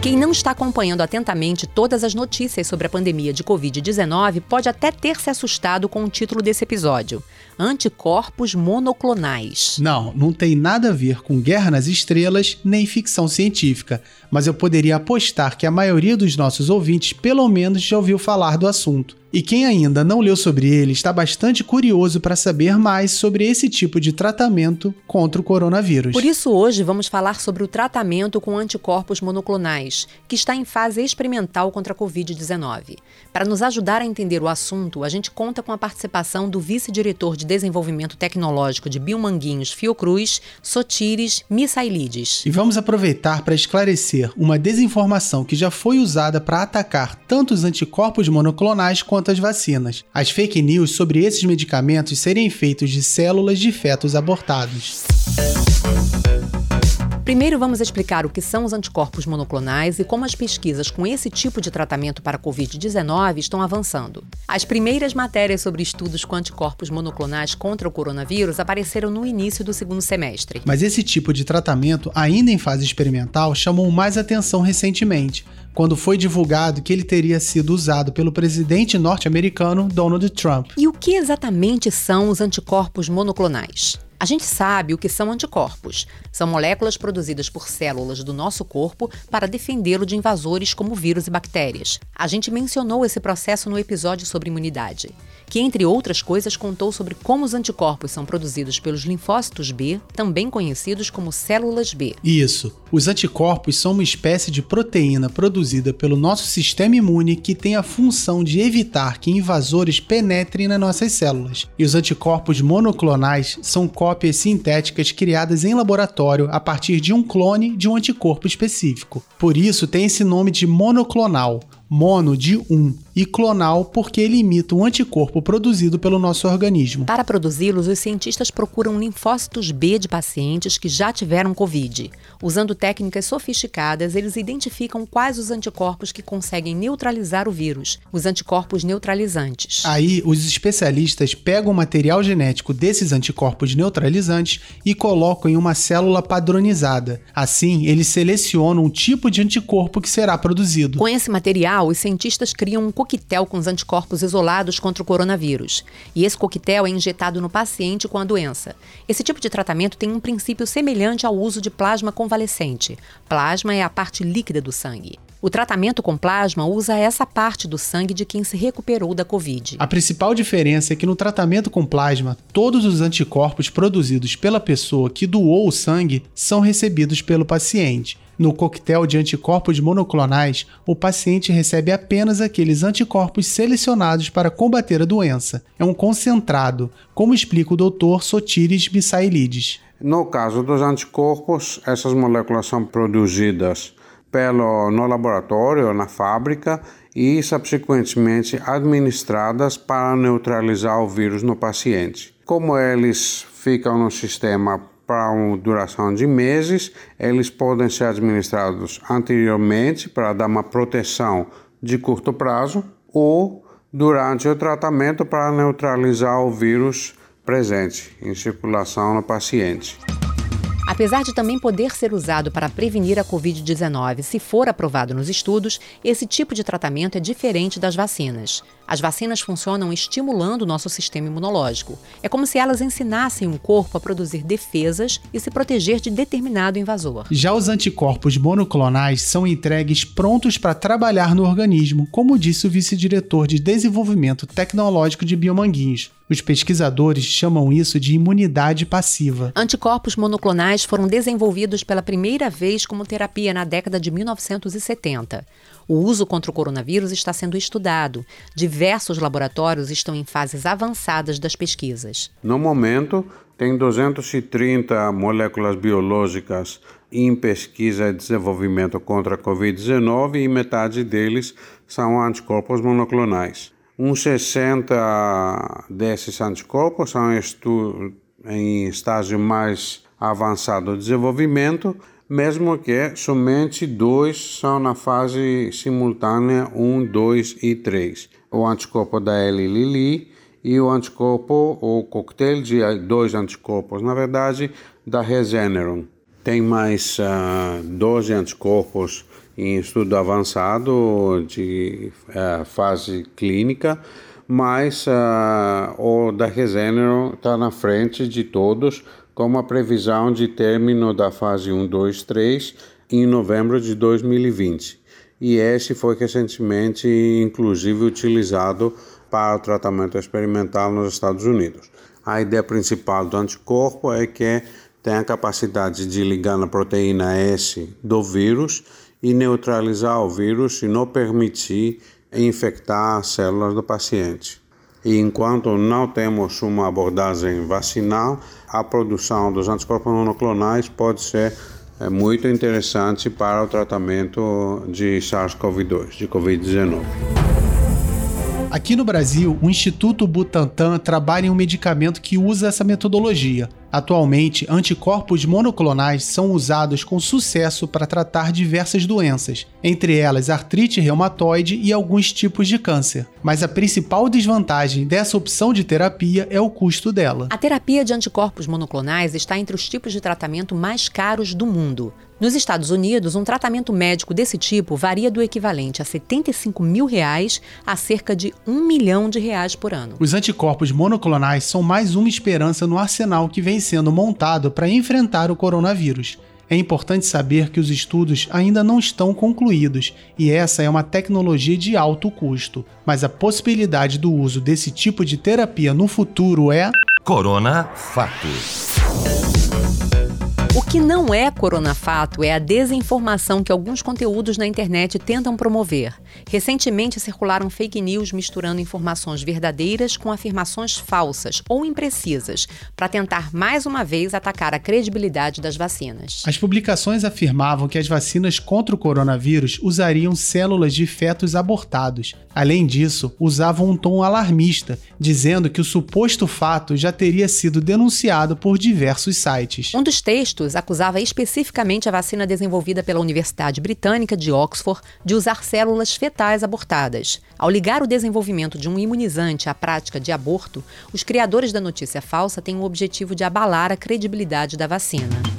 Quem não está acompanhando atentamente todas as notícias sobre a pandemia de Covid-19 pode até ter se assustado com o título desse episódio: Anticorpos monoclonais. Não, não tem nada a ver com Guerra nas Estrelas nem ficção científica, mas eu poderia apostar que a maioria dos nossos ouvintes pelo menos já ouviu falar do assunto. E quem ainda não leu sobre ele está bastante curioso para saber mais sobre esse tipo de tratamento contra o coronavírus. Por isso, hoje vamos falar sobre o tratamento com anticorpos monoclonais, que está em fase experimental contra a Covid-19. Para nos ajudar a entender o assunto, a gente conta com a participação do vice-diretor de Desenvolvimento Tecnológico de Biomanguinhos Fiocruz, Sotires Misailides. E vamos aproveitar para esclarecer uma desinformação que já foi usada para atacar tanto os anticorpos monoclonais quanto quanto vacinas. As fake news sobre esses medicamentos serem feitos de células de fetos abortados. Primeiro, vamos explicar o que são os anticorpos monoclonais e como as pesquisas com esse tipo de tratamento para a Covid-19 estão avançando. As primeiras matérias sobre estudos com anticorpos monoclonais contra o coronavírus apareceram no início do segundo semestre. Mas esse tipo de tratamento, ainda em fase experimental, chamou mais atenção recentemente, quando foi divulgado que ele teria sido usado pelo presidente norte-americano Donald Trump. E o que exatamente são os anticorpos monoclonais? A gente sabe o que são anticorpos. São moléculas produzidas por células do nosso corpo para defendê-lo de invasores como vírus e bactérias. A gente mencionou esse processo no episódio sobre imunidade, que, entre outras coisas, contou sobre como os anticorpos são produzidos pelos linfócitos B, também conhecidos como células B. Isso. Os anticorpos são uma espécie de proteína produzida pelo nosso sistema imune que tem a função de evitar que invasores penetrem nas nossas células. E os anticorpos monoclonais são cópias sintéticas criadas em laboratório a partir de um clone de um anticorpo específico. Por isso tem esse nome de monoclonal mono de um e clonal porque ele imita um anticorpo produzido pelo nosso organismo. Para produzi-los, os cientistas procuram linfócitos B de pacientes que já tiveram Covid. Usando técnicas sofisticadas, eles identificam quais os anticorpos que conseguem neutralizar o vírus, os anticorpos neutralizantes. Aí, os especialistas pegam o material genético desses anticorpos neutralizantes e colocam em uma célula padronizada. Assim, eles selecionam o tipo de anticorpo que será produzido. Com esse material, os cientistas criam um coquetel com os anticorpos isolados contra o coronavírus. E esse coquetel é injetado no paciente com a doença. Esse tipo de tratamento tem um princípio semelhante ao uso de plasma convalescente. Plasma é a parte líquida do sangue. O tratamento com plasma usa essa parte do sangue de quem se recuperou da Covid. A principal diferença é que no tratamento com plasma, todos os anticorpos produzidos pela pessoa que doou o sangue são recebidos pelo paciente. No coquetel de anticorpos monoclonais, o paciente recebe apenas aqueles anticorpos selecionados para combater a doença. É um concentrado, como explica o Dr. Sotires Misailides. No caso dos anticorpos, essas moléculas são produzidas pelo, no laboratório, na fábrica e subsequentemente administradas para neutralizar o vírus no paciente. Como eles ficam no sistema para uma duração de meses, eles podem ser administrados anteriormente para dar uma proteção de curto prazo ou durante o tratamento para neutralizar o vírus presente em circulação no paciente. Apesar de também poder ser usado para prevenir a Covid-19 se for aprovado nos estudos, esse tipo de tratamento é diferente das vacinas. As vacinas funcionam estimulando o nosso sistema imunológico. É como se elas ensinassem o corpo a produzir defesas e se proteger de determinado invasor. Já os anticorpos monoclonais são entregues prontos para trabalhar no organismo, como disse o vice-diretor de Desenvolvimento Tecnológico de Biomanguinhos. Os pesquisadores chamam isso de imunidade passiva. Anticorpos monoclonais foram desenvolvidos pela primeira vez como terapia na década de 1970. O uso contra o coronavírus está sendo estudado. Diversos laboratórios estão em fases avançadas das pesquisas. No momento, tem 230 moléculas biológicas em pesquisa e desenvolvimento contra a Covid-19 e metade deles são anticorpos monoclonais. Uns 60 desses anticorpos são em estágio mais avançado de desenvolvimento, mesmo que somente dois são na fase simultânea 1, 2 e 3. O anticorpo da L-Lili e o anticorpo, o coquetel de dois anticorpos, na verdade, da Regeneron. Tem mais uh, 12 anticorpos em estudo avançado de uh, fase clínica, mas uh, o da Regeneron está na frente de todos, com uma previsão de término da fase 1, 2, 3 em novembro de 2020. E esse foi recentemente, inclusive, utilizado para o tratamento experimental nos Estados Unidos. A ideia principal do anticorpo é que tem a capacidade de ligar na proteína S do vírus e neutralizar o vírus e não permitir infectar as células do paciente. E enquanto não temos uma abordagem vacinal, a produção dos anticorpos monoclonais pode ser é, muito interessante para o tratamento de SARS-CoV-2, de Covid-19. Aqui no Brasil, o Instituto Butantan trabalha em um medicamento que usa essa metodologia. Atualmente, anticorpos monoclonais são usados com sucesso para tratar diversas doenças, entre elas artrite reumatoide e alguns tipos de câncer. Mas a principal desvantagem dessa opção de terapia é o custo dela. A terapia de anticorpos monoclonais está entre os tipos de tratamento mais caros do mundo. Nos Estados Unidos, um tratamento médico desse tipo varia do equivalente a 75 mil reais a cerca de um milhão de reais por ano. Os anticorpos monoclonais são mais uma esperança no arsenal que vem sendo montado para enfrentar o coronavírus. É importante saber que os estudos ainda não estão concluídos e essa é uma tecnologia de alto custo, mas a possibilidade do uso desse tipo de terapia no futuro é. Corona Fato. O que não é coronafato é a desinformação que alguns conteúdos na internet tentam promover. Recentemente circularam fake news misturando informações verdadeiras com afirmações falsas ou imprecisas, para tentar mais uma vez atacar a credibilidade das vacinas. As publicações afirmavam que as vacinas contra o coronavírus usariam células de fetos abortados. Além disso, usavam um tom alarmista, dizendo que o suposto fato já teria sido denunciado por diversos sites. Um dos textos acusava especificamente a vacina desenvolvida pela Universidade Britânica de Oxford de usar células fetais abortadas. Ao ligar o desenvolvimento de um imunizante à prática de aborto, os criadores da notícia falsa têm o objetivo de abalar a credibilidade da vacina.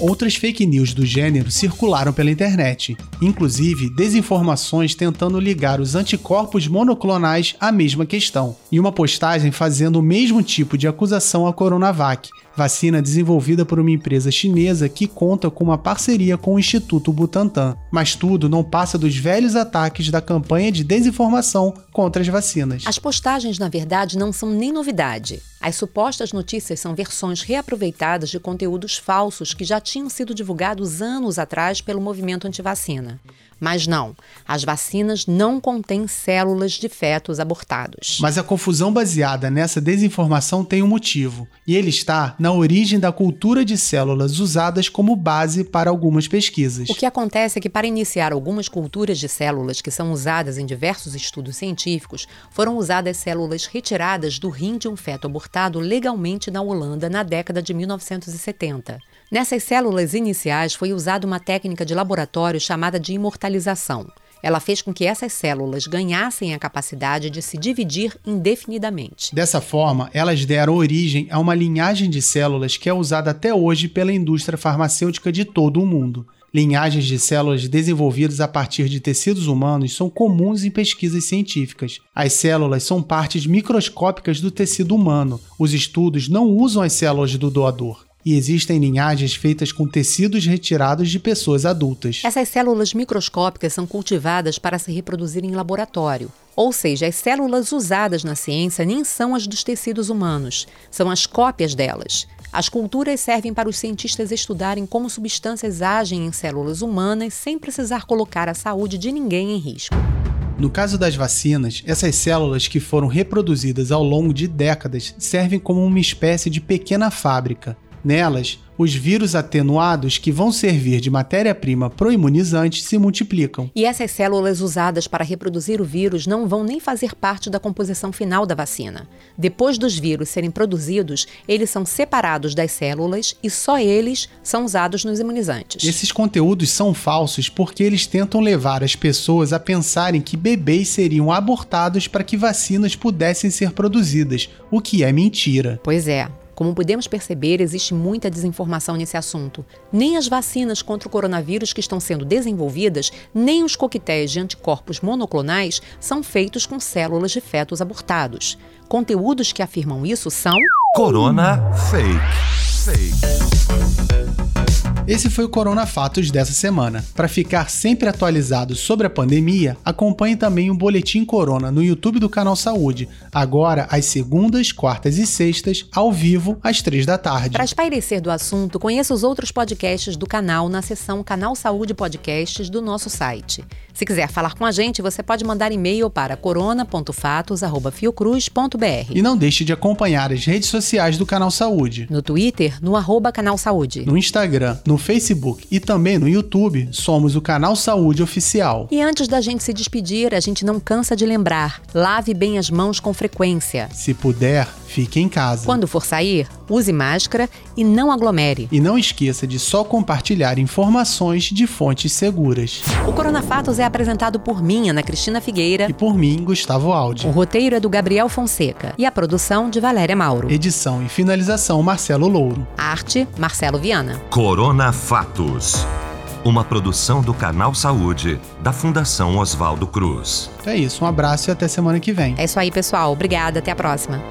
Outras fake news do gênero circularam pela internet, inclusive desinformações tentando ligar os anticorpos monoclonais à mesma questão, e uma postagem fazendo o mesmo tipo de acusação à Coronavac, vacina desenvolvida por uma empresa chinesa que conta com uma parceria com o Instituto Butantan. Mas tudo não passa dos velhos ataques da campanha de desinformação contra as vacinas. As postagens, na verdade, não são nem novidade. As supostas notícias são versões reaproveitadas de conteúdos falsos que já tinham sido divulgados anos atrás pelo movimento antivacina. Mas não, as vacinas não contêm células de fetos abortados. Mas a confusão baseada nessa desinformação tem um motivo, e ele está na origem da cultura de células usadas como base para algumas pesquisas. O que acontece é que, para iniciar algumas culturas de células que são usadas em diversos estudos científicos, foram usadas células retiradas do rim de um feto abortado legalmente na Holanda na década de 1970. Nessas células iniciais foi usada uma técnica de laboratório chamada de imortalização. Ela fez com que essas células ganhassem a capacidade de se dividir indefinidamente. Dessa forma, elas deram origem a uma linhagem de células que é usada até hoje pela indústria farmacêutica de todo o mundo. Linhagens de células desenvolvidas a partir de tecidos humanos são comuns em pesquisas científicas. As células são partes microscópicas do tecido humano. Os estudos não usam as células do doador e existem linhagens feitas com tecidos retirados de pessoas adultas. Essas células microscópicas são cultivadas para se reproduzir em laboratório. Ou seja, as células usadas na ciência nem são as dos tecidos humanos, são as cópias delas. As culturas servem para os cientistas estudarem como substâncias agem em células humanas sem precisar colocar a saúde de ninguém em risco. No caso das vacinas, essas células que foram reproduzidas ao longo de décadas servem como uma espécie de pequena fábrica. Nelas, Os vírus atenuados, que vão servir de matéria-prima pro-imunizante, se multiplicam. E essas células usadas para reproduzir o vírus não vão nem fazer parte da composição final da vacina. Depois dos vírus serem produzidos, eles são separados das células e só eles são usados nos imunizantes. Esses conteúdos são falsos porque eles tentam levar as pessoas a pensarem que bebês seriam abortados para que vacinas pudessem ser produzidas, o que é mentira. Pois é. Como podemos perceber, existe muita desinformação nesse assunto. Nem as vacinas contra o coronavírus que estão sendo desenvolvidas, nem os coquetéis de anticorpos monoclonais são feitos com células de fetos abortados. Conteúdos que afirmam isso são. Corona Fake. Fake. Esse foi o Corona Fatos dessa semana. Para ficar sempre atualizado sobre a pandemia, acompanhe também o Boletim Corona no YouTube do Canal Saúde, agora às segundas, quartas e sextas, ao vivo, às três da tarde. Para espairecer do assunto, conheça os outros podcasts do canal na seção Canal Saúde Podcasts do nosso site. Se quiser falar com a gente, você pode mandar e-mail para corona.fatos.fiocruz.br. E não deixe de acompanhar as redes sociais do Canal Saúde. No Twitter, no arroba Canal Saúde. No Instagram, no Facebook e também no YouTube, somos o Canal Saúde Oficial. E antes da gente se despedir, a gente não cansa de lembrar: lave bem as mãos com frequência. Se puder, fique em casa. Quando for sair, use máscara e não aglomere. E não esqueça de só compartilhar informações de fontes seguras. O Corona Fatos é apresentado por mim, Ana Cristina Figueira. E por mim, Gustavo Aldi. O roteiro é do Gabriel Fonseca e a produção de Valéria Mauro. Edição e finalização Marcelo Louro. Arte Marcelo Viana. Corona Fatos. Uma produção do Canal Saúde, da Fundação Oswaldo Cruz. É isso, um abraço e até semana que vem. É isso aí, pessoal. Obrigada, até a próxima.